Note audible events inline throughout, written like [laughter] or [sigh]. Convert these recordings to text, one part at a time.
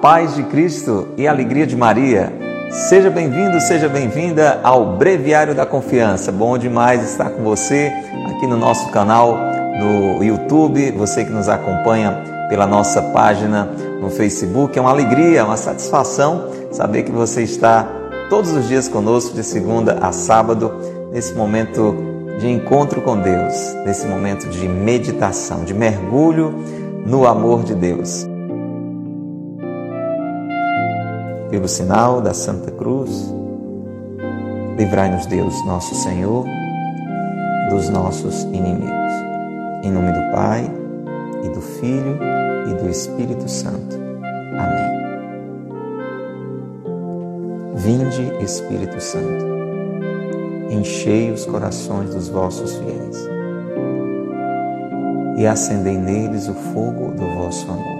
paz de Cristo e a alegria de Maria. Seja bem-vindo, seja bem-vinda ao Breviário da Confiança. Bom demais estar com você aqui no nosso canal no YouTube, você que nos acompanha pela nossa página no Facebook. É uma alegria, uma satisfação saber que você está todos os dias conosco, de segunda a sábado, nesse momento de encontro com Deus, nesse momento de meditação, de mergulho no amor de Deus. Pelo sinal da Santa Cruz, livrai-nos Deus, nosso Senhor, dos nossos inimigos. Em nome do Pai, e do Filho, e do Espírito Santo. Amém. Vinde, Espírito Santo, enchei os corações dos vossos fiéis e acendei neles o fogo do vosso amor.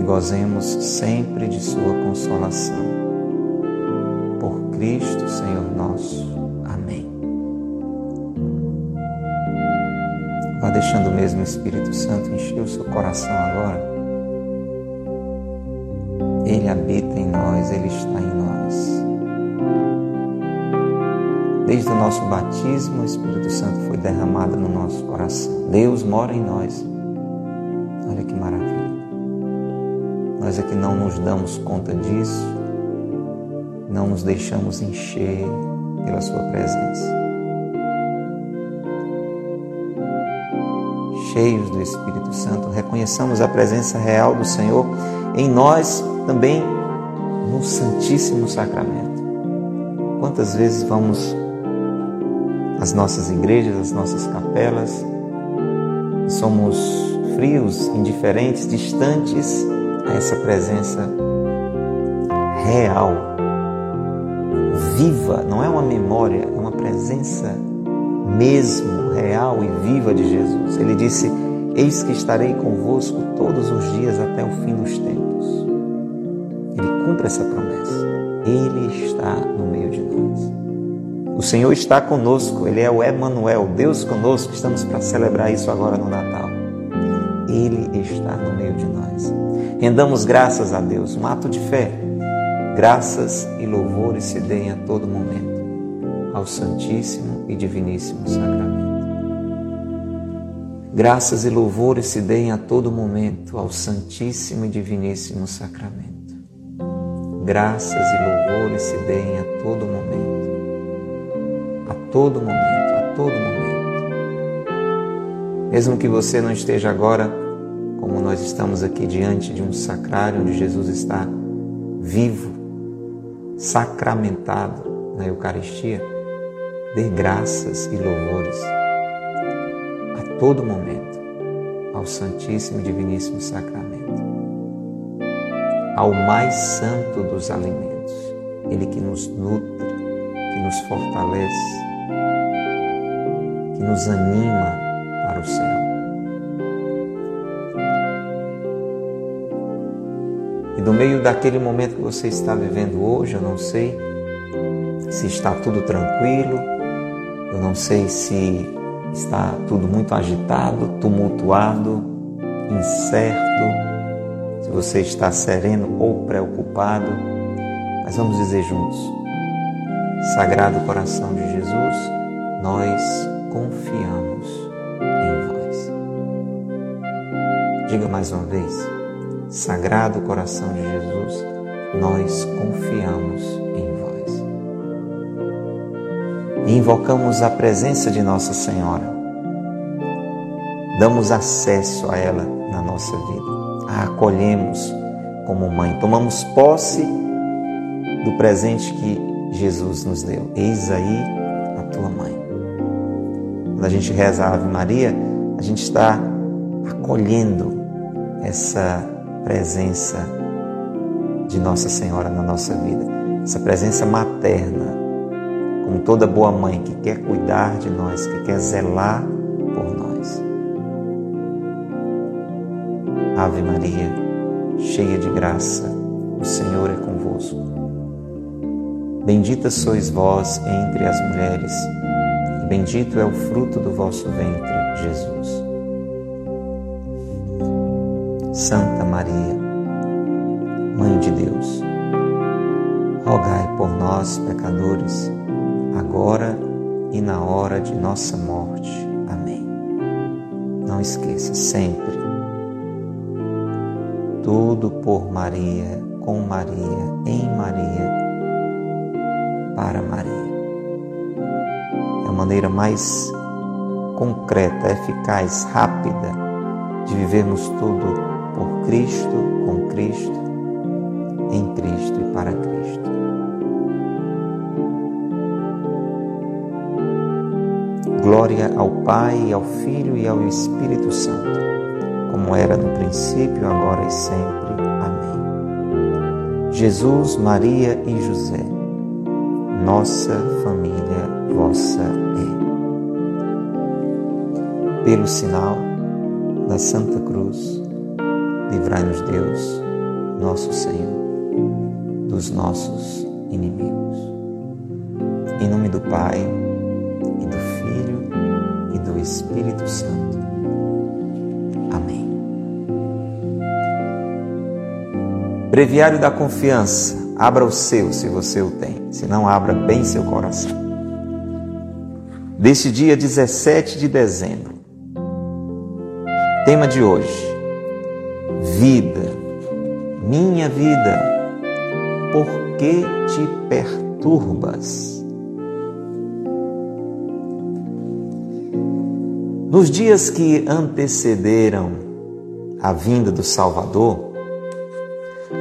e gozemos sempre de Sua consolação. Por Cristo, Senhor nosso. Amém. Vá deixando o mesmo Espírito Santo encher o seu coração agora. Ele habita em nós, Ele está em nós. Desde o nosso batismo, o Espírito Santo foi derramado no nosso coração. Deus mora em nós. Nós é que não nos damos conta disso, não nos deixamos encher pela Sua presença. Cheios do Espírito Santo, reconheçamos a presença real do Senhor em nós também no Santíssimo Sacramento. Quantas vezes vamos às nossas igrejas, às nossas capelas, e somos frios, indiferentes, distantes a essa presença real, viva, não é uma memória, é uma presença mesmo real e viva de Jesus. Ele disse: Eis que estarei convosco todos os dias até o fim dos tempos. Ele cumpre essa promessa. Ele está no meio de nós. O Senhor está conosco, Ele é o Emmanuel, Deus conosco. Estamos para celebrar isso agora no Natal. Ele está no meio de nós. Rendamos graças a Deus, um ato de fé. Graças e louvores se deem a todo momento ao Santíssimo e Diviníssimo Sacramento. Graças e louvores se deem a todo momento ao Santíssimo e Diviníssimo Sacramento. Graças e louvores se deem a todo momento. A todo momento, a todo momento. Mesmo que você não esteja agora como nós estamos aqui diante de um sacrário onde Jesus está vivo, sacramentado na Eucaristia, dê graças e louvores a todo momento ao Santíssimo e Diviníssimo Sacramento, ao mais santo dos alimentos, Ele que nos nutre, que nos fortalece, que nos anima para o céu. E no meio daquele momento que você está vivendo hoje, eu não sei se está tudo tranquilo, eu não sei se está tudo muito agitado, tumultuado, incerto, se você está sereno ou preocupado, mas vamos dizer juntos: Sagrado coração de Jesus, nós confiamos em vós. Diga mais uma vez. Sagrado coração de Jesus, nós confiamos em vós. E invocamos a presença de Nossa Senhora. Damos acesso a ela na nossa vida. A acolhemos como mãe. Tomamos posse do presente que Jesus nos deu. Eis aí a tua mãe. Quando a gente reza a Ave Maria, a gente está acolhendo essa presença de Nossa Senhora na nossa vida, essa presença materna, como toda boa mãe que quer cuidar de nós, que quer zelar por nós. Ave Maria, cheia de graça, o Senhor é convosco. Bendita sois vós entre as mulheres, e bendito é o fruto do vosso ventre, Jesus. Santa Maria, Mãe de Deus, rogai por nós, pecadores, agora e na hora de nossa morte. Amém. Não esqueça sempre, tudo por Maria, com Maria, em Maria, para Maria. É a maneira mais concreta, eficaz, rápida de vivermos tudo por Cristo, com Cristo, em Cristo e para Cristo. Glória ao Pai, ao Filho e ao Espírito Santo, como era no princípio, agora e sempre. Amém. Jesus, Maria e José, nossa família, vossa é. Pelo sinal da Santa Cruz, Livrai-nos, Deus, nosso Senhor, dos nossos inimigos. Em nome do Pai, e do Filho, e do Espírito Santo. Amém. Breviário da Confiança. Abra o seu, se você o tem. Se não, abra bem seu coração. Deste dia 17 de dezembro. Tema de hoje vida, minha vida, por que te perturbas? Nos dias que antecederam a vinda do Salvador,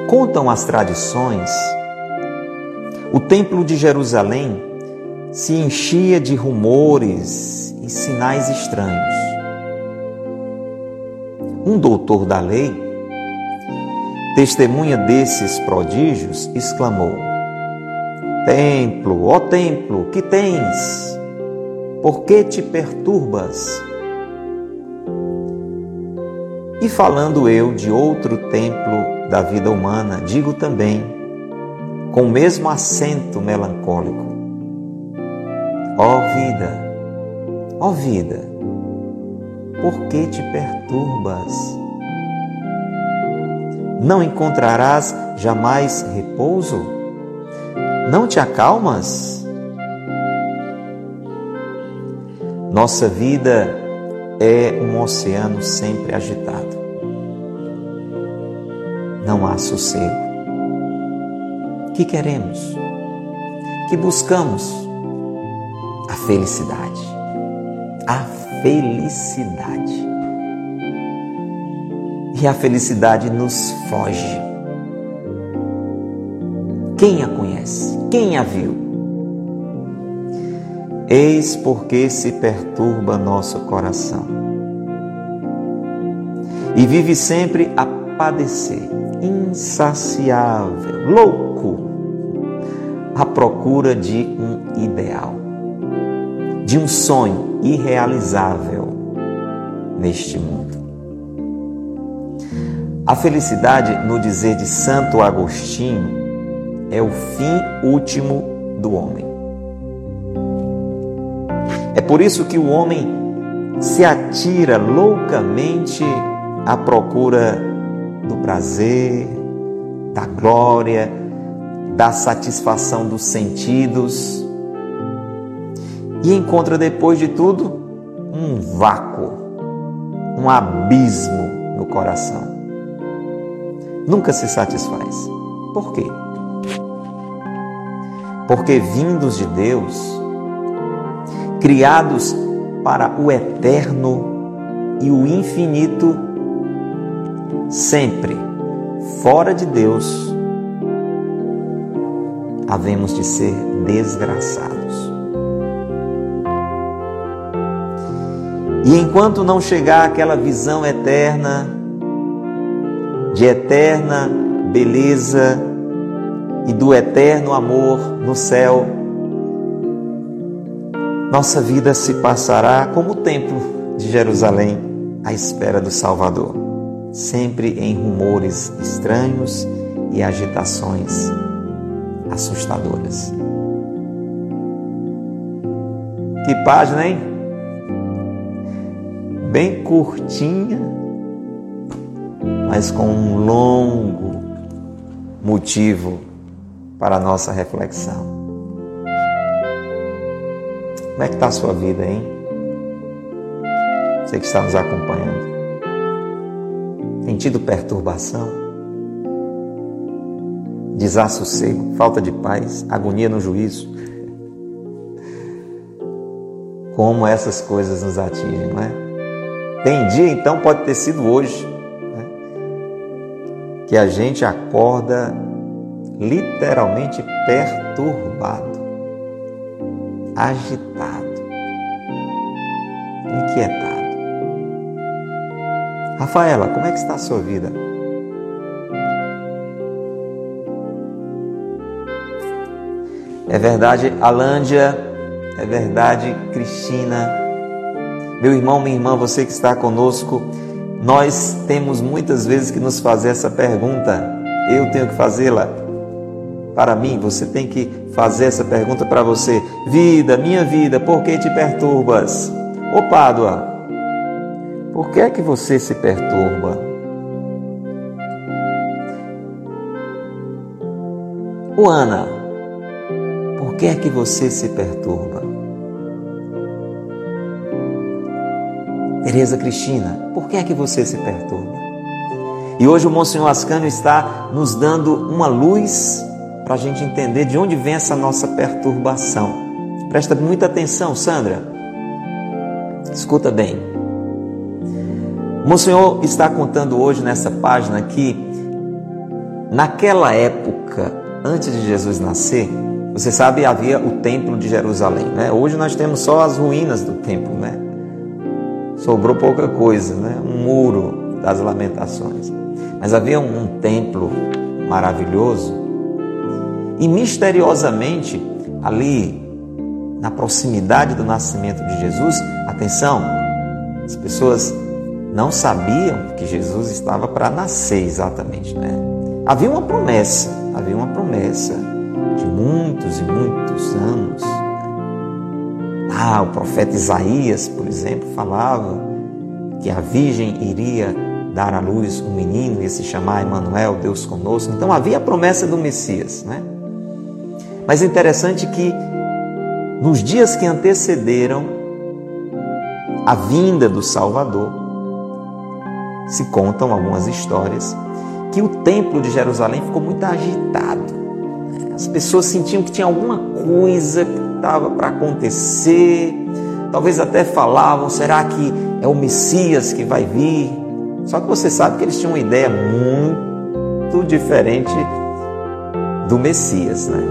contam as tradições, o Templo de Jerusalém se enchia de rumores e sinais estranhos. Um doutor da lei testemunha desses prodígios, exclamou: Templo, ó templo, que tens? Por que te perturbas? E falando eu de outro templo da vida humana, digo também, com o mesmo acento melancólico: Ó vida, ó vida, por que te perturbas? Não encontrarás jamais repouso? Não te acalmas? Nossa vida é um oceano sempre agitado. Não há sossego. Que queremos? Que buscamos? A felicidade. A felicidade e a felicidade nos foge. Quem a conhece? Quem a viu? Eis porque se perturba nosso coração e vive sempre a padecer, insaciável, louco, à procura de um ideal, de um sonho irrealizável neste mundo. A felicidade, no dizer de Santo Agostinho, é o fim último do homem. É por isso que o homem se atira loucamente à procura do prazer, da glória, da satisfação dos sentidos e encontra depois de tudo um vácuo, um abismo no coração nunca se satisfaz. Por quê? Porque vindos de Deus, criados para o eterno e o infinito, sempre fora de Deus, havemos de ser desgraçados. E enquanto não chegar aquela visão eterna, de eterna beleza e do eterno amor no céu, nossa vida se passará como o templo de Jerusalém à espera do Salvador, sempre em rumores estranhos e agitações assustadoras. Que página, hein? Bem curtinha, mas com um longo motivo para a nossa reflexão. Como é que está a sua vida, hein? Você que está nos acompanhando. Tem tido perturbação? Desassossego, falta de paz, agonia no juízo? Como essas coisas nos atingem, não é? Tem dia, então, pode ter sido hoje? Que a gente acorda literalmente perturbado, agitado, inquietado. Rafaela, como é que está a sua vida? É verdade, Alândia, é verdade, Cristina, meu irmão, minha irmã, você que está conosco, nós temos muitas vezes que nos fazer essa pergunta. Eu tenho que fazê-la para mim, você tem que fazer essa pergunta para você. Vida, minha vida, por que te perturbas? Ô Pádua, por que é que você se perturba? Ô Ana, por que é que você se perturba? Tereza Cristina, por que é que você se perturba? E hoje o Monsenhor Ascânio está nos dando uma luz para a gente entender de onde vem essa nossa perturbação. Presta muita atenção, Sandra. Escuta bem. Monsenhor está contando hoje nessa página que naquela época, antes de Jesus nascer, você sabe, havia o templo de Jerusalém, né? Hoje nós temos só as ruínas do templo, né? Sobrou pouca coisa, né? um muro das lamentações. Mas havia um, templo maravilhoso e misteriosamente ali na proximidade do nascimento de Jesus, atenção, as pessoas não sabiam que Jesus estava para nascer exatamente, né? Havia uma promessa, havia uma promessa de muitos e muitos anos ah, o profeta Isaías, por exemplo, falava que a virgem iria dar à luz um menino, ia se chamar Emanuel, Deus conosco. Então havia a promessa do Messias, né? Mas é interessante que nos dias que antecederam a vinda do Salvador, se contam algumas histórias que o templo de Jerusalém ficou muito agitado. As pessoas sentiam que tinha alguma coisa estava para acontecer, talvez até falavam: será que é o Messias que vai vir? Só que você sabe que eles tinham uma ideia muito diferente do Messias, né?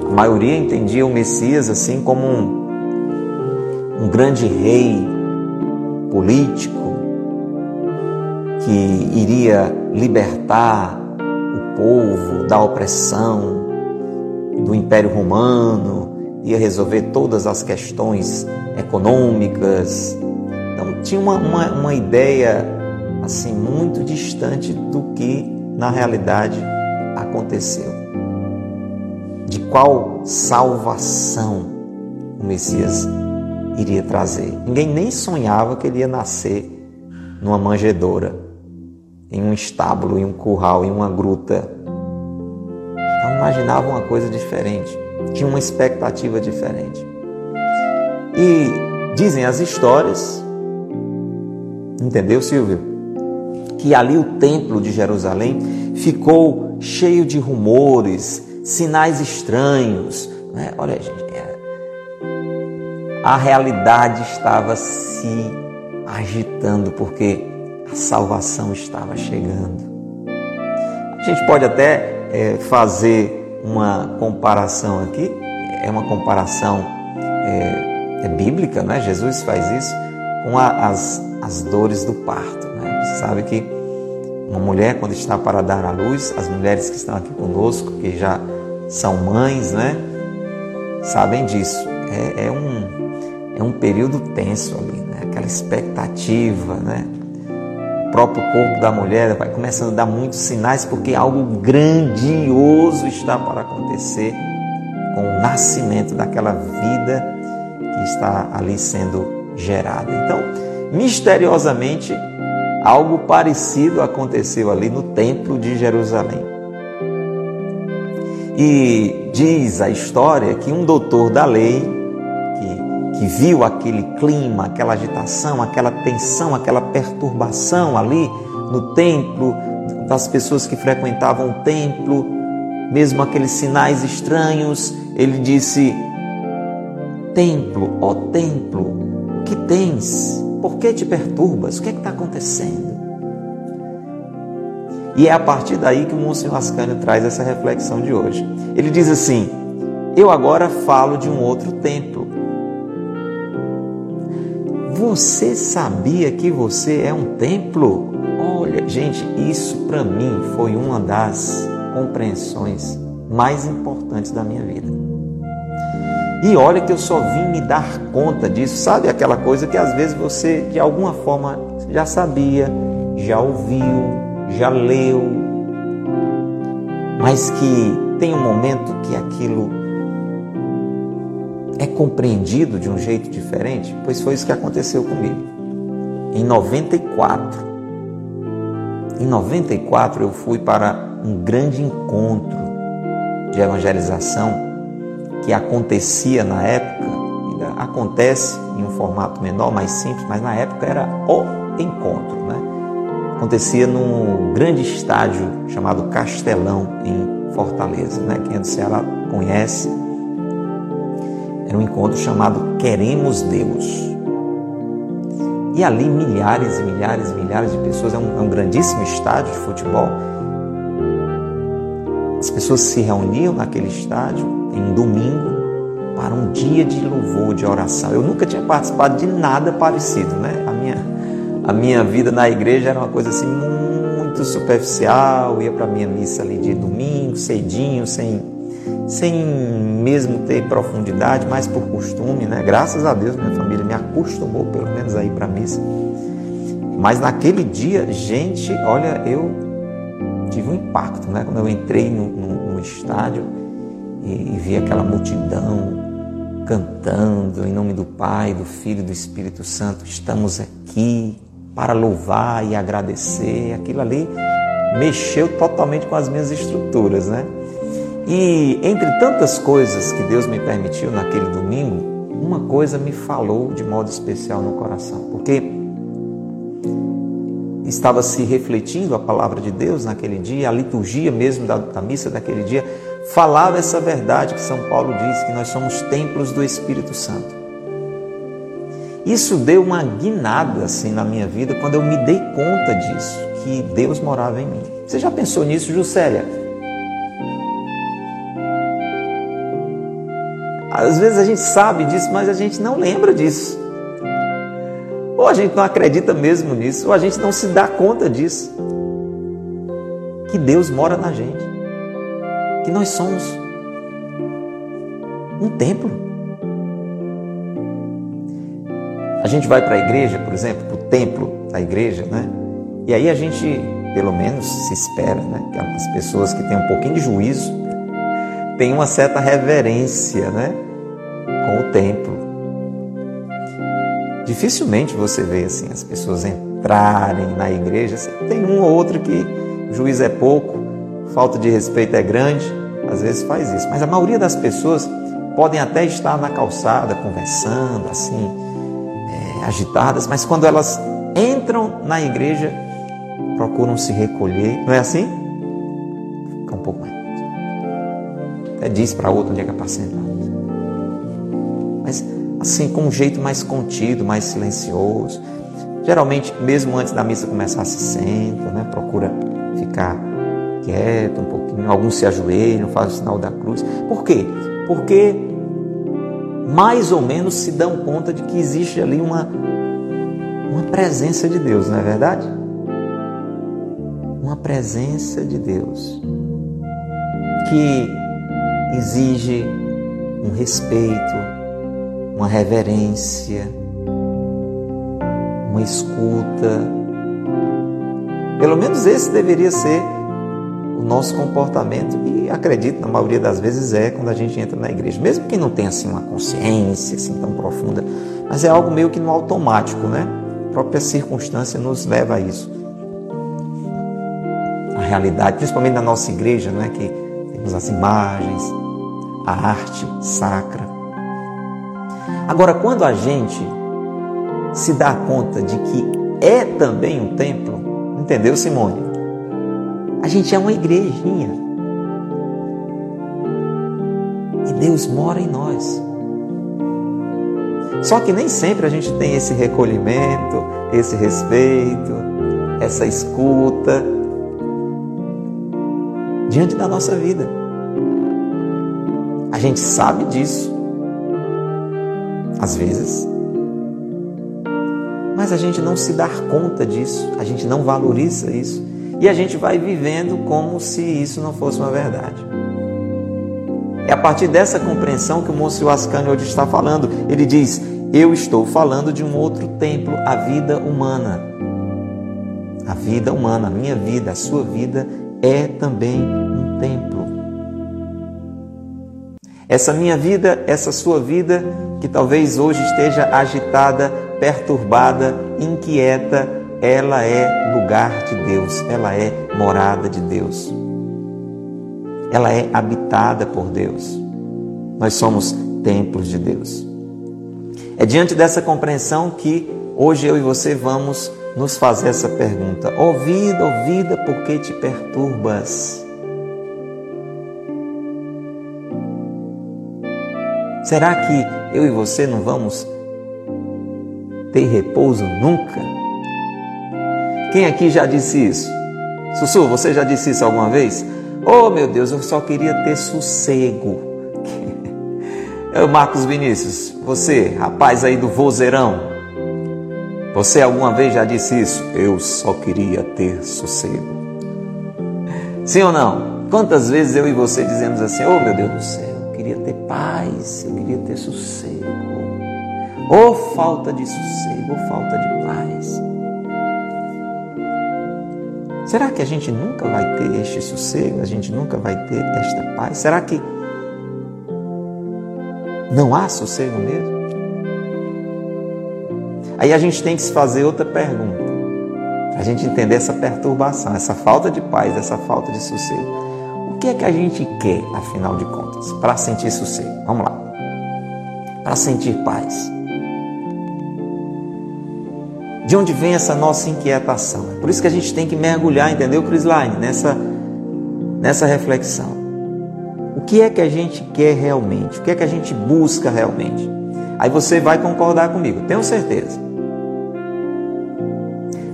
A maioria entendia o Messias assim como um, um grande rei político que iria libertar o povo da opressão do Império Romano, ia resolver todas as questões econômicas. Então tinha uma, uma, uma ideia assim muito distante do que na realidade aconteceu. De qual salvação o Messias iria trazer. Ninguém nem sonhava que ele ia nascer numa manjedoura, em um estábulo, em um curral, em uma gruta. Imaginava uma coisa diferente tinha uma expectativa diferente. E dizem as histórias, entendeu, Silvio? Que ali o templo de Jerusalém ficou cheio de rumores, sinais estranhos. Né? Olha, gente, é... a realidade estava se agitando porque a salvação estava chegando. A gente pode até é, fazer uma comparação aqui, é uma comparação é, é bíblica, né? Jesus faz isso com a, as, as dores do parto. Né? Você sabe que Uma mulher, quando está para dar à luz, as mulheres que estão aqui conosco, que já são mães, né? Sabem disso. É, é um, é um período tenso ali, né? Aquela expectativa, né? Próprio corpo da mulher vai começando a dar muitos sinais porque algo grandioso está para acontecer com o nascimento daquela vida que está ali sendo gerada. Então, misteriosamente, algo parecido aconteceu ali no Templo de Jerusalém. E diz a história que um doutor da lei, que, viu aquele clima, aquela agitação, aquela tensão, aquela perturbação ali no templo, das pessoas que frequentavam o templo, mesmo aqueles sinais estranhos, ele disse: Templo, ó templo, o que tens? Por que te perturbas? O que é está acontecendo? E é a partir daí que o Monsenhor Ascânio traz essa reflexão de hoje. Ele diz assim: Eu agora falo de um outro templo. Você sabia que você é um templo? Olha, gente, isso para mim foi uma das compreensões mais importantes da minha vida. E olha que eu só vim me dar conta disso, sabe aquela coisa que às vezes você de alguma forma já sabia, já ouviu, já leu, mas que tem um momento que aquilo é compreendido de um jeito diferente? Pois foi isso que aconteceu comigo. Em 94, em 94 eu fui para um grande encontro de evangelização que acontecia na época, ainda acontece em um formato menor, mais simples, mas na época era o encontro, né? acontecia num grande estádio chamado Castelão, em Fortaleza. Né? Quem é do Ceará conhece. Era um encontro chamado Queremos Deus. E ali milhares e milhares e milhares de pessoas, é um, é um grandíssimo estádio de futebol. As pessoas se reuniam naquele estádio em um domingo para um dia de louvor, de oração. Eu nunca tinha participado de nada parecido, né? A minha a minha vida na igreja era uma coisa assim muito superficial, ia para minha missa ali de domingo, cedinho, sem, sem mesmo ter profundidade, mas por costume, né? Graças a Deus minha família me acostumou pelo menos a ir para missa. Mas naquele dia, gente, olha, eu tive um impacto, né? Quando eu entrei no, no, no estádio e, e vi aquela multidão cantando em nome do Pai, do Filho e do Espírito Santo, estamos aqui para louvar e agradecer. Aquilo ali mexeu totalmente com as minhas estruturas, né? E entre tantas coisas que Deus me permitiu naquele domingo, uma coisa me falou de modo especial no coração, porque estava se refletindo a palavra de Deus naquele dia, a liturgia mesmo da, da missa daquele dia falava essa verdade que São Paulo diz que nós somos templos do Espírito Santo. Isso deu uma guinada assim na minha vida quando eu me dei conta disso, que Deus morava em mim. Você já pensou nisso, Juscelia? Às vezes a gente sabe disso, mas a gente não lembra disso. Ou a gente não acredita mesmo nisso, ou a gente não se dá conta disso. Que Deus mora na gente. Que nós somos um templo. A gente vai para a igreja, por exemplo, para o templo da igreja, né? E aí a gente, pelo menos, se espera, né? Que as pessoas que têm um pouquinho de juízo têm uma certa reverência, né? Com o templo. Dificilmente você vê assim as pessoas entrarem na igreja. Tem um ou outro que o juízo é pouco, falta de respeito é grande, às vezes faz isso. Mas a maioria das pessoas podem até estar na calçada conversando, assim, agitadas, mas quando elas entram na igreja, procuram se recolher. Não é assim? Fica um pouco mais. Até diz para outro onde é que é para sentar. Assim, com um jeito mais contido, mais silencioso. Geralmente, mesmo antes da missa começar, se senta, né? procura ficar quieto um pouquinho. Alguns se ajoelham, fazem o sinal da cruz. Por quê? Porque mais ou menos se dão conta de que existe ali uma, uma presença de Deus, não é verdade? uma presença de Deus que exige um respeito, uma reverência, uma escuta. Pelo menos esse deveria ser o nosso comportamento e acredito na maioria das vezes é quando a gente entra na igreja, mesmo que não tenha assim uma consciência assim tão profunda, mas é algo meio que no automático, né? A própria circunstância nos leva a isso. A realidade, principalmente na nossa igreja, não é que temos as imagens, a arte sacra. Agora, quando a gente se dá conta de que é também um templo, entendeu, Simone? A gente é uma igrejinha. E Deus mora em nós. Só que nem sempre a gente tem esse recolhimento, esse respeito, essa escuta diante da nossa vida. A gente sabe disso, às vezes, mas a gente não se dá conta disso, a gente não valoriza isso e a gente vai vivendo como se isso não fosse uma verdade. É a partir dessa compreensão que o Monsenhor Ascani hoje está falando. Ele diz: Eu estou falando de um outro templo, a vida humana. A vida humana, a minha vida, a sua vida é também um templo. Essa minha vida, essa sua vida, que talvez hoje esteja agitada, perturbada, inquieta, ela é lugar de Deus, ela é morada de Deus. Ela é habitada por Deus. Nós somos templos de Deus. É diante dessa compreensão que hoje eu e você vamos nos fazer essa pergunta: Ó oh vida, ó oh vida, por que te perturbas? Será que eu e você não vamos ter repouso nunca? Quem aqui já disse isso? Sussu, você já disse isso alguma vez? Oh meu Deus, eu só queria ter sossego. [laughs] Eu, Marcos Vinícius, você, rapaz aí do vozeirão, você alguma vez já disse isso? Eu só queria ter sossego. Sim ou não? Quantas vezes eu e você dizemos assim: Oh meu Deus do céu, queria ter paz, eu queria ter sossego. Ou oh, falta de sossego, ou oh, falta de paz. Será que a gente nunca vai ter este sossego? A gente nunca vai ter esta paz? Será que não há sossego mesmo? Aí a gente tem que se fazer outra pergunta. A gente entender essa perturbação, essa falta de paz, essa falta de sossego que é que a gente quer, afinal de contas, para sentir sossego? Vamos lá. Para sentir paz. De onde vem essa nossa inquietação? É por isso que a gente tem que mergulhar, entendeu, Line, nessa, nessa reflexão. O que é que a gente quer realmente? O que é que a gente busca realmente? Aí você vai concordar comigo, tenho certeza.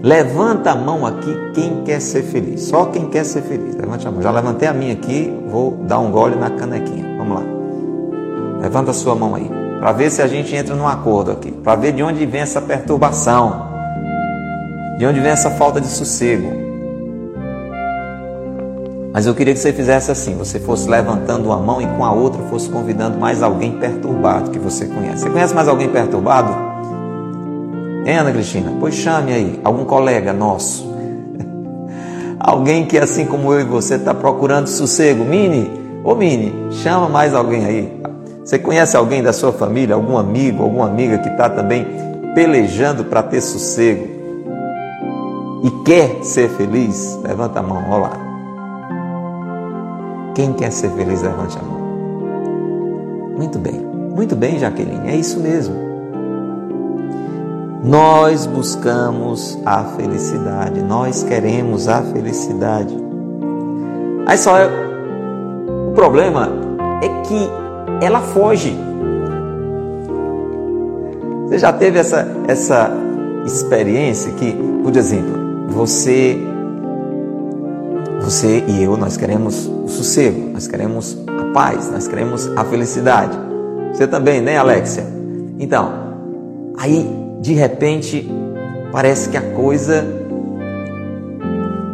Levanta a mão aqui quem quer ser feliz. Só quem quer ser feliz. Levante a mão. Já levantei a minha aqui, vou dar um gole na canequinha. Vamos lá. Levanta a sua mão aí. Para ver se a gente entra num acordo aqui. Para ver de onde vem essa perturbação. De onde vem essa falta de sossego. Mas eu queria que você fizesse assim: você fosse levantando uma mão e com a outra fosse convidando mais alguém perturbado que você conhece. Você conhece mais alguém perturbado? Hein, Ana Cristina? Pois chame aí, algum colega nosso. alguém que, assim como eu e você, está procurando sossego. Mini, ô Mini, chama mais alguém aí. Você conhece alguém da sua família, algum amigo, alguma amiga que está também pelejando para ter sossego e quer ser feliz? Levanta a mão, olha lá. Quem quer ser feliz, levante a mão. Muito bem, muito bem, Jaqueline, é isso mesmo. Nós buscamos a felicidade, nós queremos a felicidade. Aí só é, o problema é que ela foge. Você já teve essa, essa experiência que, por exemplo, você você e eu nós queremos o sossego, nós queremos a paz, nós queremos a felicidade. Você também, né, Alexia? Então, aí de repente parece que a coisa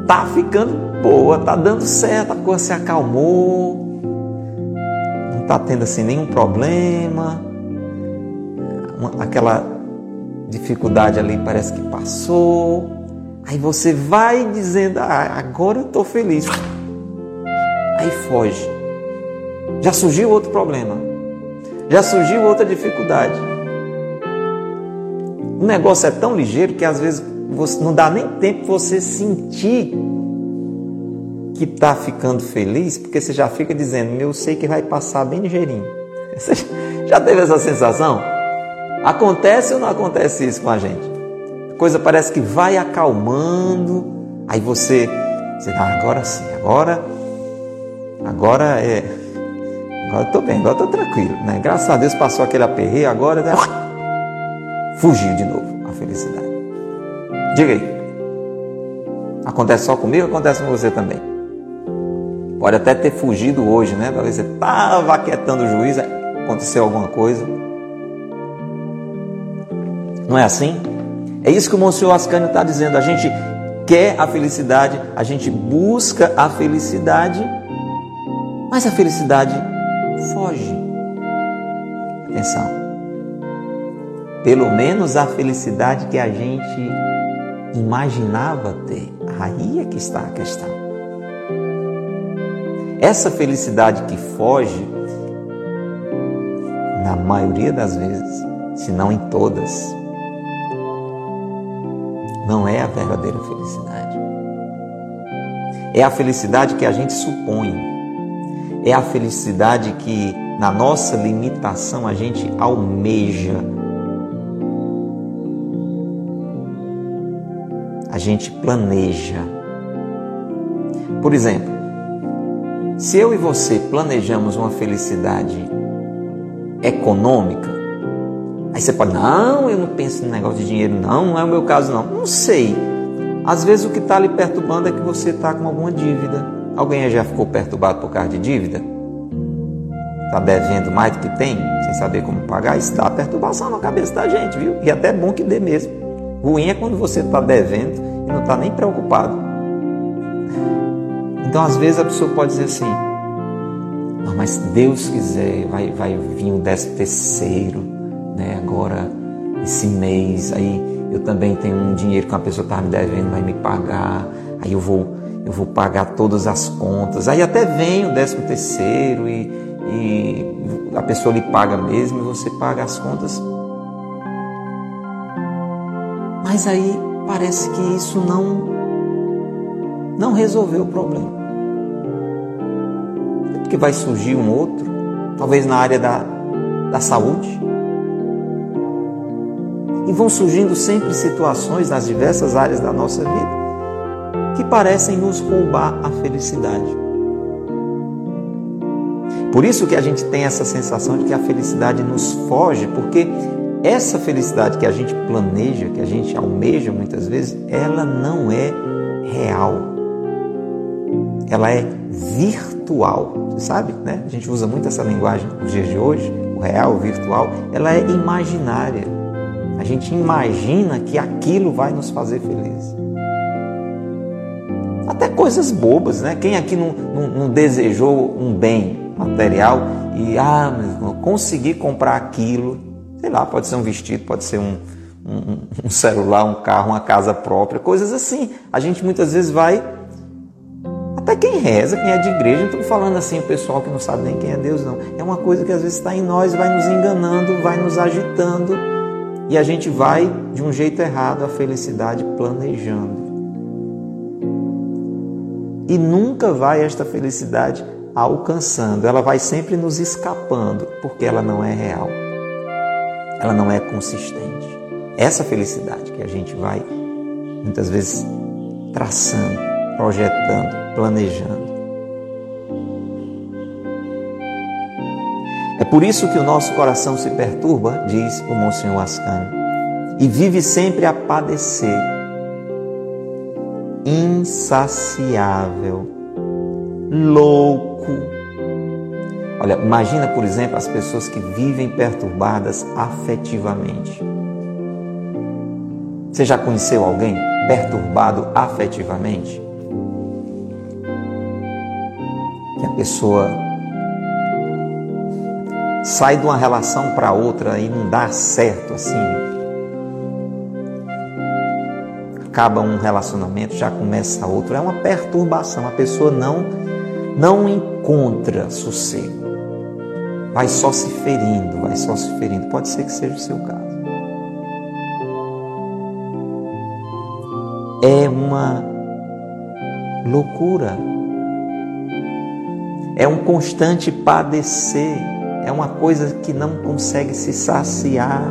tá ficando boa, tá dando certo, a coisa se acalmou, não tá tendo assim nenhum problema, aquela dificuldade ali parece que passou. Aí você vai dizendo, ah, agora eu estou feliz. Aí foge. Já surgiu outro problema. Já surgiu outra dificuldade. O negócio é tão ligeiro que às vezes você, não dá nem tempo você sentir que está ficando feliz, porque você já fica dizendo, eu sei que vai passar bem ligeirinho. [laughs] Você já teve essa sensação? Acontece ou não acontece isso com a gente? A coisa parece que vai acalmando, aí você, você ah, agora sim, agora, agora é, agora estou bem, agora estou tranquilo, né? Graças a Deus passou aquele aperreio, agora né? Fugiu de novo a felicidade. Diga aí. Acontece só comigo, acontece com você também. Pode até ter fugido hoje, né? Talvez você estava aquietando o juiz, aconteceu alguma coisa. Não é assim? É isso que o Monsenhor Ascânio está dizendo. A gente quer a felicidade, a gente busca a felicidade, mas a felicidade foge. Atenção. Pelo menos a felicidade que a gente imaginava ter. Aí é que está a questão. Essa felicidade que foge, na maioria das vezes, se não em todas, não é a verdadeira felicidade. É a felicidade que a gente supõe. É a felicidade que, na nossa limitação, a gente almeja. Gente planeja. Por exemplo, se eu e você planejamos uma felicidade econômica, Aí você pode, não, eu não penso no negócio de dinheiro, não, não é o meu caso, não. Não sei. Às vezes o que está lhe perturbando é que você está com alguma dívida. Alguém já ficou perturbado por causa de dívida? Está devendo mais do que tem, sem saber como pagar? Isso dá perturbação na cabeça da gente, viu? E até é bom que dê mesmo. Ruim é quando você está devendo e não está nem preocupado. Então, às vezes, a pessoa pode dizer assim: não, mas se Deus quiser, vai, vai vir o décimo terceiro né? Agora, esse mês, aí eu também tenho um dinheiro que uma pessoa está me devendo, vai me pagar, aí eu vou, eu vou pagar todas as contas. Aí até vem o décimo terceiro e, e a pessoa lhe paga mesmo e você paga as contas. Mas aí parece que isso não não resolveu o problema. É porque vai surgir um outro, talvez na área da, da saúde, e vão surgindo sempre situações nas diversas áreas da nossa vida que parecem nos roubar a felicidade. Por isso que a gente tem essa sensação de que a felicidade nos foge, porque essa felicidade que a gente planeja, que a gente almeja muitas vezes, ela não é real. Ela é virtual. Você sabe, né? A gente usa muito essa linguagem nos dias de hoje, o real, o virtual. Ela é imaginária gente imagina que aquilo vai nos fazer felizes. Até coisas bobas, né? Quem aqui não, não, não desejou um bem material e, ah, mas consegui comprar aquilo, sei lá, pode ser um vestido, pode ser um, um, um celular, um carro, uma casa própria, coisas assim. A gente muitas vezes vai até quem reza, quem é de igreja, não estou falando assim, o pessoal que não sabe nem quem é Deus, não. É uma coisa que às vezes está em nós, vai nos enganando, vai nos agitando e a gente vai de um jeito errado à felicidade planejando. E nunca vai esta felicidade alcançando, ela vai sempre nos escapando, porque ela não é real. Ela não é consistente. Essa felicidade que a gente vai muitas vezes traçando, projetando, planejando. É por isso que o nosso coração se perturba, diz o Monsenhor Ascani, e vive sempre a padecer, insaciável, louco. Olha, imagina, por exemplo, as pessoas que vivem perturbadas afetivamente. Você já conheceu alguém perturbado afetivamente? que a pessoa sai de uma relação para outra e não dá certo assim. Acaba um relacionamento, já começa outro. É uma perturbação. A pessoa não não encontra sossego. Vai só se ferindo, vai só se ferindo. Pode ser que seja o seu caso. É uma loucura. É um constante padecer. É uma coisa que não consegue se saciar.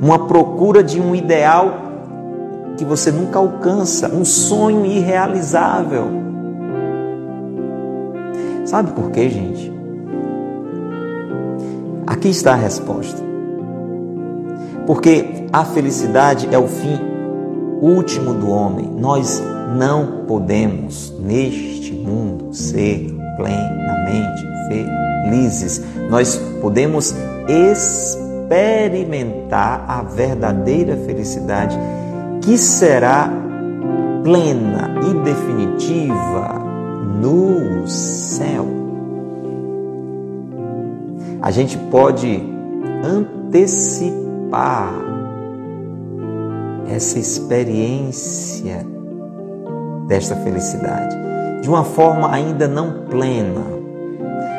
Uma procura de um ideal que você nunca alcança, um sonho irrealizável. Sabe por quê, gente? Aqui está a resposta. Porque a felicidade é o fim último do homem. Nós não podemos, neste mundo, ser plenamente felizes. Nós podemos experimentar a verdadeira felicidade que será plena e definitiva no céu. A gente pode antecipar essa experiência desta felicidade de uma forma ainda não plena,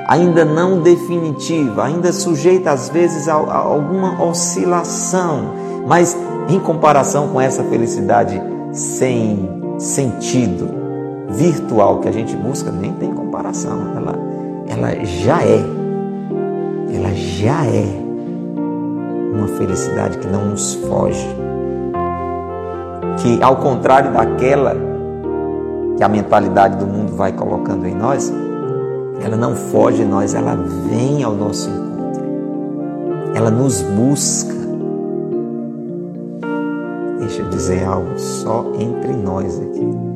ainda não definitiva, ainda sujeita às vezes a, a alguma oscilação, mas em comparação com essa felicidade sem sentido, virtual que a gente busca, nem tem comparação. Ela, ela já é, ela já é uma felicidade que não nos foge. Que ao contrário daquela que a mentalidade do mundo vai colocando em nós, ela não foge de nós, ela vem ao nosso encontro. Ela nos busca Deixa eu dizer algo só entre nós aqui.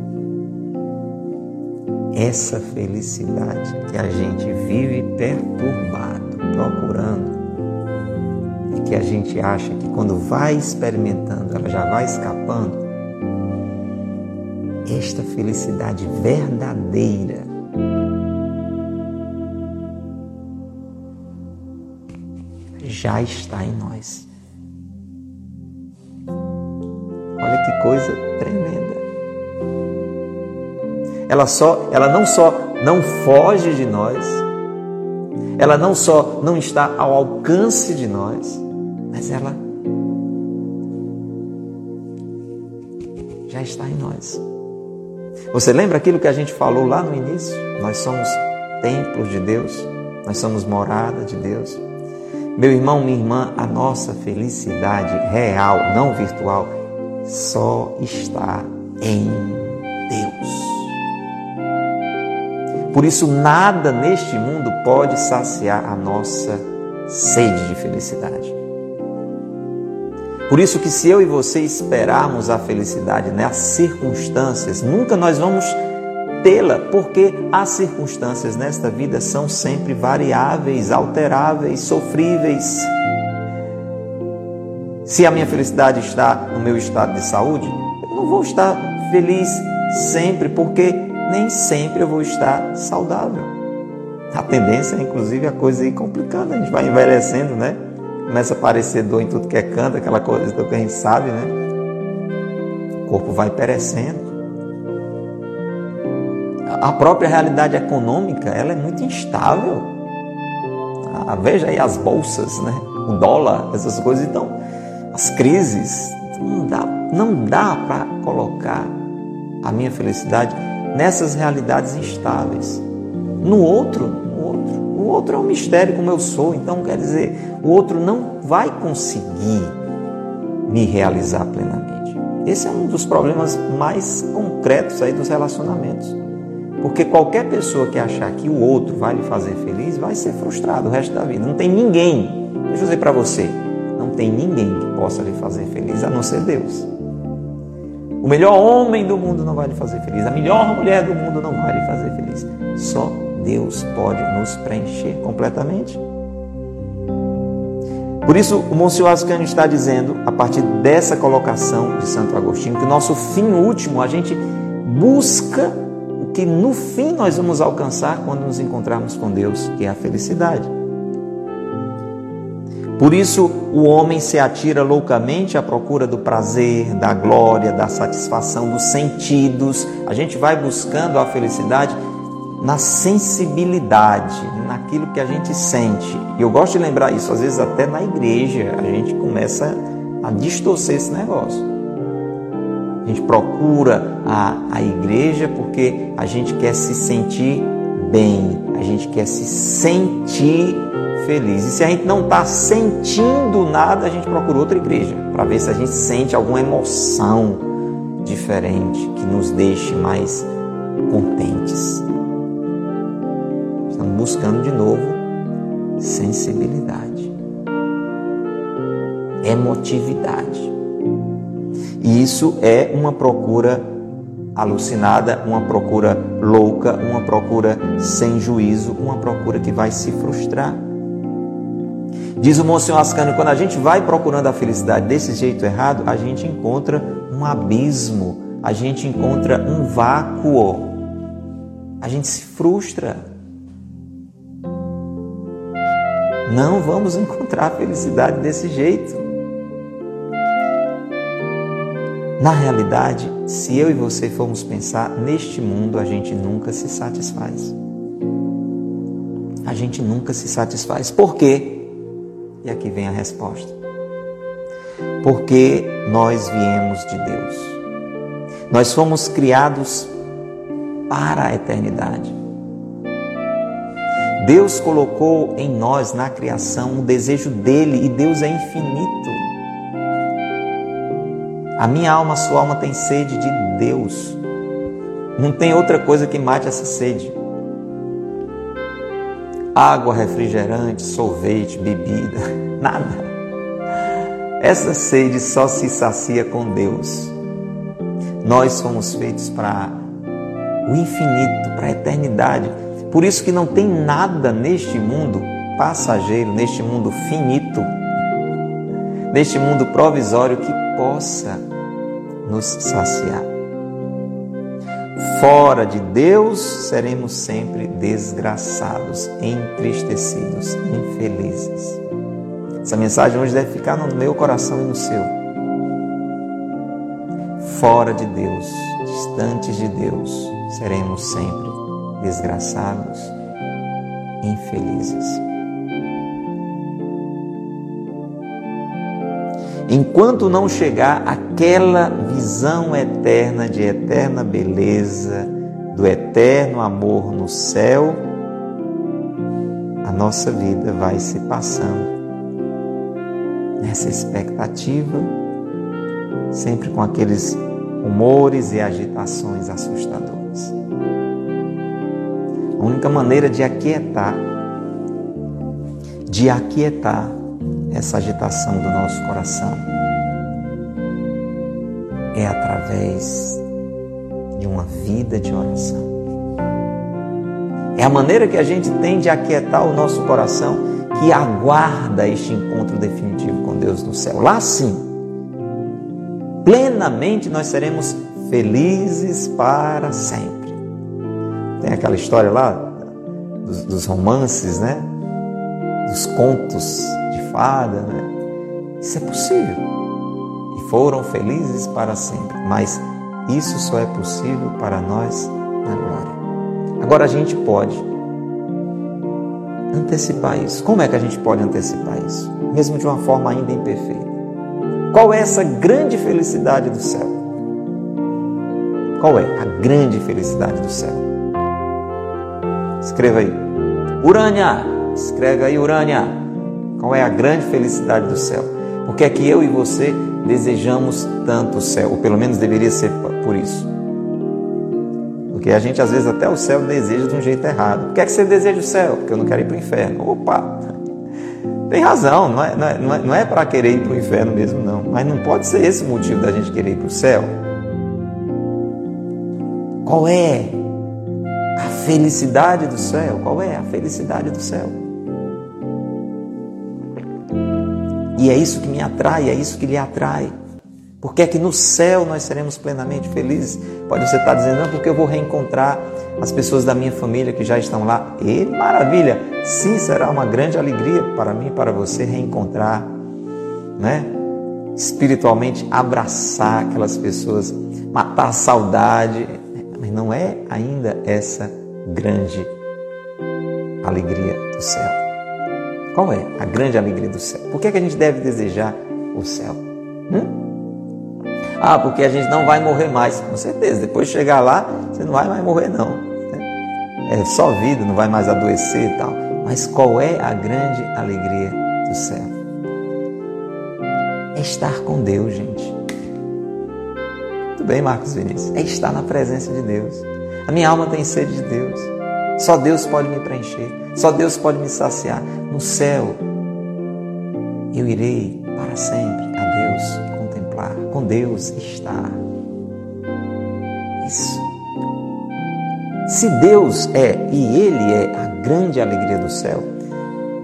Essa felicidade que a gente vive perturbado, procurando, e que a gente acha que quando vai experimentando, ela já vai escapando. Esta felicidade verdadeira já está em nós. Olha que coisa tremenda. Ela só, ela não só não foge de nós, ela não só não está ao alcance de nós, mas ela já está em nós. Você lembra aquilo que a gente falou lá no início? Nós somos templos de Deus, nós somos morada de Deus. Meu irmão, minha irmã, a nossa felicidade real, não virtual, só está em Por isso, nada neste mundo pode saciar a nossa sede de felicidade. Por isso que se eu e você esperarmos a felicidade nas circunstâncias, nunca nós vamos tê-la, porque as circunstâncias nesta vida são sempre variáveis, alteráveis, sofríveis. Se a minha felicidade está no meu estado de saúde, eu não vou estar feliz sempre, porque nem sempre eu vou estar saudável. A tendência é, inclusive, a coisa ir complicando, a gente vai envelhecendo, né? Começa a aparecer dor em tudo que é canto, aquela coisa que a gente sabe, né? O corpo vai perecendo. A própria realidade econômica, ela é muito instável. Ah, veja aí as bolsas, né? O dólar, essas coisas. Então, as crises, não dá, não dá para colocar a minha felicidade nessas realidades instáveis. No outro, no outro, o outro é um mistério como eu sou, então quer dizer, o outro não vai conseguir me realizar plenamente. Esse é um dos problemas mais concretos aí dos relacionamentos. Porque qualquer pessoa que achar que o outro vai lhe fazer feliz vai ser frustrado o resto da vida. Não tem ninguém, deixa eu dizer para você, não tem ninguém que possa lhe fazer feliz a não ser Deus. O melhor homem do mundo não vai lhe fazer feliz, a melhor mulher do mundo não vai lhe fazer feliz. Só Deus pode nos preencher completamente. Por isso, o Monsenhor Ascânio está dizendo, a partir dessa colocação de Santo Agostinho, que o nosso fim último, a gente busca que no fim nós vamos alcançar quando nos encontrarmos com Deus, que é a felicidade. Por isso, o homem se atira loucamente à procura do prazer, da glória, da satisfação dos sentidos. A gente vai buscando a felicidade na sensibilidade, naquilo que a gente sente. E eu gosto de lembrar isso, às vezes até na igreja, a gente começa a distorcer esse negócio. A gente procura a, a igreja porque a gente quer se sentir bem, a gente quer se sentir feliz. E se a gente não está sentindo nada, a gente procura outra igreja para ver se a gente sente alguma emoção diferente que nos deixe mais contentes. Estamos buscando de novo sensibilidade, emotividade. E isso é uma procura alucinada, uma procura louca, uma procura sem juízo, uma procura que vai se frustrar. Diz o Monsenhor Ascânio, quando a gente vai procurando a felicidade desse jeito errado, a gente encontra um abismo, a gente encontra um vácuo, a gente se frustra. Não vamos [laughs] encontrar a felicidade desse jeito. Na realidade, se eu e você formos pensar neste mundo, a gente nunca se satisfaz. A gente nunca se satisfaz. Por quê? E aqui vem a resposta. Porque nós viemos de Deus. Nós fomos criados para a eternidade. Deus colocou em nós, na criação, o desejo dele e Deus é infinito. A minha alma, a sua alma tem sede de Deus. Não tem outra coisa que mate essa sede água, refrigerante, sorvete, bebida, [laughs] nada. Essa sede só se sacia com Deus. Nós fomos feitos para o infinito, para a eternidade. Por isso que não tem nada neste mundo passageiro, neste mundo finito, neste mundo provisório que possa nos saciar. Fora de Deus, seremos sempre desgraçados, entristecidos, infelizes. Essa mensagem hoje deve ficar no meu coração e no seu. Fora de Deus, distantes de Deus, seremos sempre desgraçados, infelizes. Enquanto não chegar aquela visão eterna de eterna beleza, do eterno amor no céu, a nossa vida vai se passando nessa expectativa, sempre com aqueles humores e agitações assustadoras. A única maneira de aquietar, de aquietar essa agitação do nosso coração é através de uma vida de oração. É a maneira que a gente tem de aquietar o nosso coração que aguarda este encontro definitivo com Deus no céu. Lá sim, plenamente nós seremos felizes para sempre. Tem aquela história lá dos, dos romances, né? Dos contos né? Isso é possível. E foram felizes para sempre. Mas isso só é possível para nós na glória. Agora a gente pode antecipar isso. Como é que a gente pode antecipar isso? Mesmo de uma forma ainda imperfeita. Qual é essa grande felicidade do céu? Qual é a grande felicidade do céu? Escreva aí. Urânia! Escreve aí, Urânia. Qual é a grande felicidade do céu? Porque é que eu e você desejamos tanto o céu, ou pelo menos deveria ser por isso. Porque a gente às vezes até o céu deseja de um jeito errado. Por que é que você deseja o céu? Porque eu não quero ir para o inferno. Opa! [laughs] Tem razão, não é, não é, não é, é para querer ir para o inferno mesmo, não. Mas não pode ser esse o motivo da gente querer ir para o céu. Qual é a felicidade do céu? Qual é a felicidade do céu? E é isso que me atrai, é isso que lhe atrai. Porque é que no céu nós seremos plenamente felizes. Pode você estar dizendo, não, porque eu vou reencontrar as pessoas da minha família que já estão lá. E maravilha! Sim, será uma grande alegria para mim e para você reencontrar, né? Espiritualmente abraçar aquelas pessoas, matar a saudade, mas não é ainda essa grande alegria do céu. Qual é a grande alegria do céu? Por que, é que a gente deve desejar o céu? Hum? Ah, porque a gente não vai morrer mais. Com certeza, depois de chegar lá, você não vai mais morrer, não. É só vida, não vai mais adoecer e tal. Mas qual é a grande alegria do céu? É estar com Deus, gente. Tudo bem, Marcos Vinícius? É estar na presença de Deus. A minha alma tem sede de Deus. Só Deus pode me preencher. Só Deus pode me saciar. No céu, eu irei para sempre a Deus contemplar, com Deus estar. Isso. Se Deus é e Ele é a grande alegria do céu,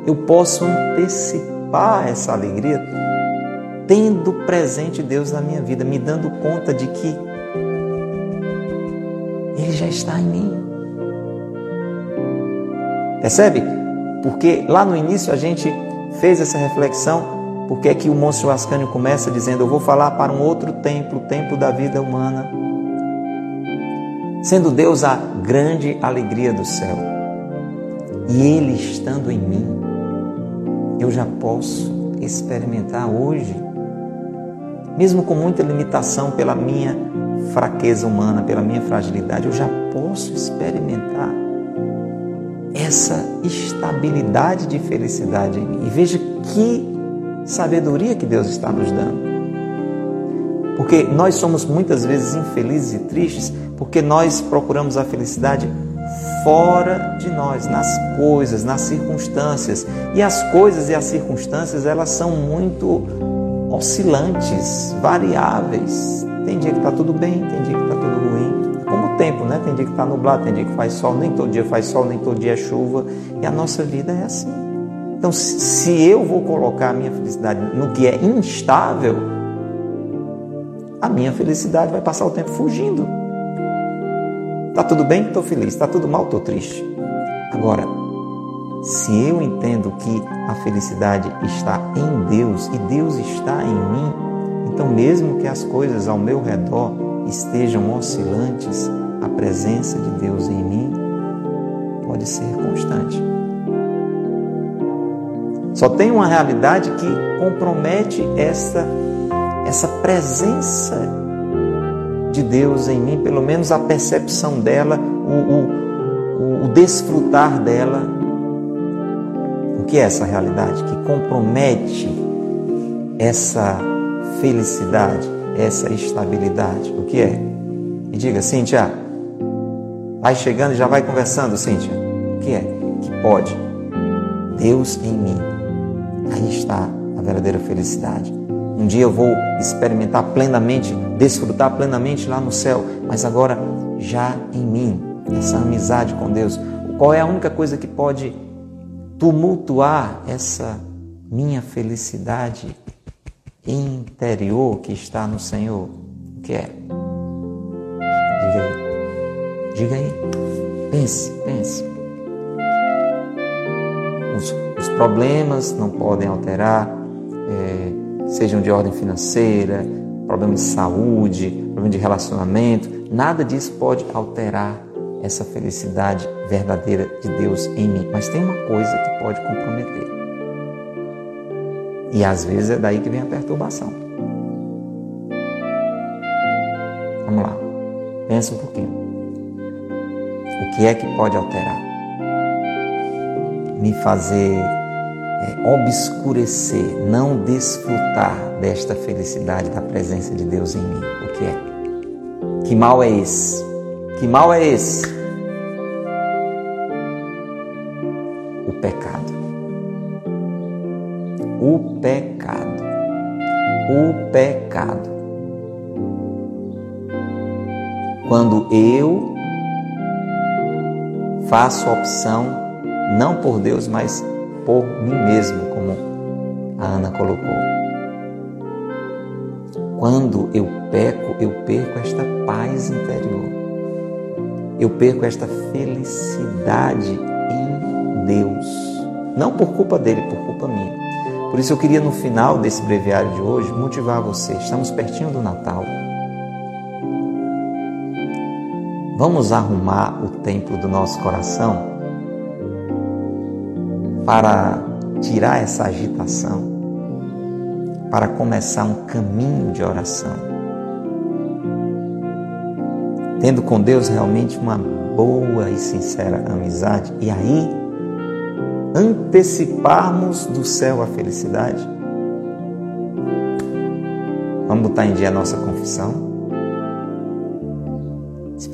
eu posso antecipar essa alegria tendo presente Deus na minha vida, me dando conta de que Ele já está em mim. Percebe? Porque lá no início a gente fez essa reflexão, porque é que o monstro Ascânio começa dizendo: Eu vou falar para um outro templo, o templo da vida humana, sendo Deus a grande alegria do céu, e Ele estando em mim, eu já posso experimentar hoje, mesmo com muita limitação pela minha fraqueza humana, pela minha fragilidade, eu já posso experimentar essa estabilidade de felicidade em mim. E veja que sabedoria que Deus está nos dando. Porque nós somos muitas vezes infelizes e tristes porque nós procuramos a felicidade fora de nós, nas coisas, nas circunstâncias. E as coisas e as circunstâncias, elas são muito oscilantes, variáveis. Tem dia que está tudo bem, tem dia que tempo, né? Tem dia que está nublado, tem dia que faz sol, nem todo dia faz sol, nem todo dia é chuva. E a nossa vida é assim. Então, se eu vou colocar a minha felicidade no que é instável, a minha felicidade vai passar o tempo fugindo. Tá tudo bem? Estou feliz. Está tudo mal? Estou triste. Agora, se eu entendo que a felicidade está em Deus e Deus está em mim, então mesmo que as coisas ao meu redor estejam oscilantes, a presença de Deus em mim pode ser constante. Só tem uma realidade que compromete essa, essa presença de Deus em mim, pelo menos a percepção dela, o, o, o desfrutar dela. O que é essa realidade que compromete essa felicidade? essa estabilidade. O que é? Me diga, Cíntia. Vai chegando e já vai conversando, Cíntia. O que é? Que pode. Deus em mim. Aí está a verdadeira felicidade. Um dia eu vou experimentar plenamente, desfrutar plenamente lá no céu, mas agora já em mim, essa amizade com Deus. Qual é a única coisa que pode tumultuar essa minha felicidade interior que está no Senhor? O que é? Diga aí. Pense, pense. Os, os problemas não podem alterar, é, sejam de ordem financeira, problema de saúde, problema de relacionamento, nada disso pode alterar essa felicidade verdadeira de Deus em mim. Mas tem uma coisa que pode comprometer. E às vezes é daí que vem a perturbação. Vamos lá. Pensa um pouquinho. O que é que pode alterar? Me fazer é, obscurecer, não desfrutar desta felicidade da presença de Deus em mim. O que é? Que mal é esse? Que mal é esse? O pecado o pecado. O pecado. Quando eu faço opção não por Deus, mas por mim mesmo, como a Ana colocou. Quando eu peco, eu perco esta paz interior. eu perco esta felicidade em Deus. Não por culpa dele, por culpa minha. Por isso eu queria no final desse breviário de hoje motivar você. Estamos pertinho do Natal. Vamos arrumar o templo do nosso coração para tirar essa agitação, para começar um caminho de oração. Tendo com Deus realmente uma boa e sincera amizade, e aí anteciparmos do céu a felicidade. Vamos botar em dia a nossa confissão.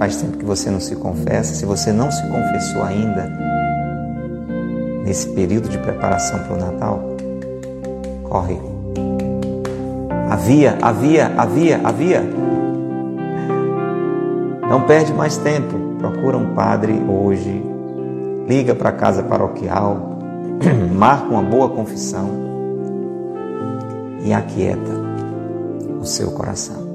Faz tempo que você não se confessa, se você não se confessou ainda nesse período de preparação para o Natal, corre. Havia, havia, havia, havia. Não perde mais tempo. Procura um padre hoje. Liga para a casa paroquial. [clears throat] Marca uma boa confissão. E aquieta o seu coração.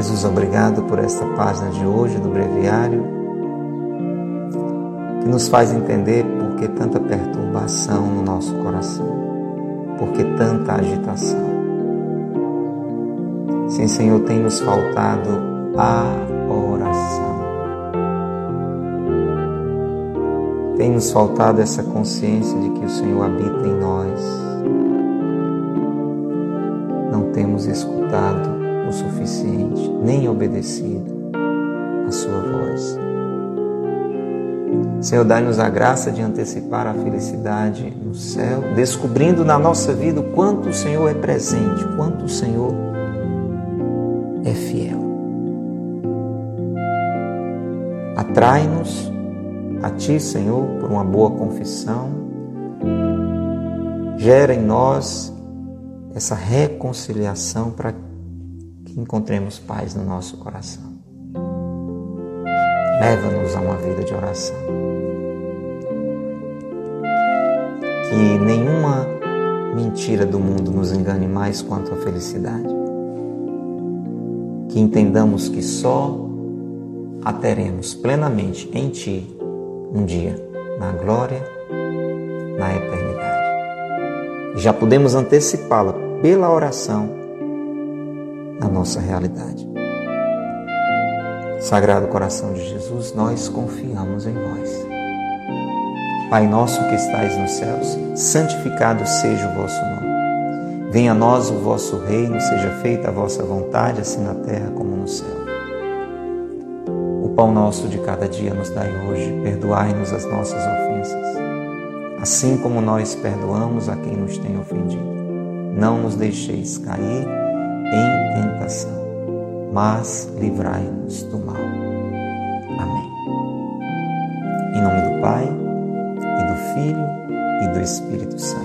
Jesus, obrigado por esta página de hoje do breviário, que nos faz entender por que tanta perturbação no nosso coração, por que tanta agitação. Sim, Senhor, tem nos faltado a oração. Tem nos faltado essa consciência de que o Senhor habita em nós. Não temos escutado o suficiente, nem obedecido a Sua voz. Senhor, dai-nos a graça de antecipar a felicidade no céu, descobrindo na nossa vida o quanto o Senhor é presente, o quanto o Senhor é fiel. Atrai-nos a Ti, Senhor, por uma boa confissão. Gera em nós essa reconciliação para que encontremos paz no nosso coração. Leva-nos a uma vida de oração. Que nenhuma mentira do mundo nos engane mais quanto à felicidade. Que entendamos que só a teremos plenamente em Ti um dia na glória, na eternidade. Já podemos antecipá-la pela oração nossa realidade. Sagrado coração de Jesus, nós confiamos em vós. Pai nosso que estais nos céus, santificado seja o vosso nome. Venha a nós o vosso reino, seja feita a vossa vontade, assim na terra como no céu pão nosso de cada dia nos dai hoje, perdoai-nos as nossas ofensas, assim como nós perdoamos a quem nos tem ofendido. Não nos deixeis cair em tentação, mas livrai-nos do mal. Amém. Em nome do Pai, e do Filho, e do Espírito Santo.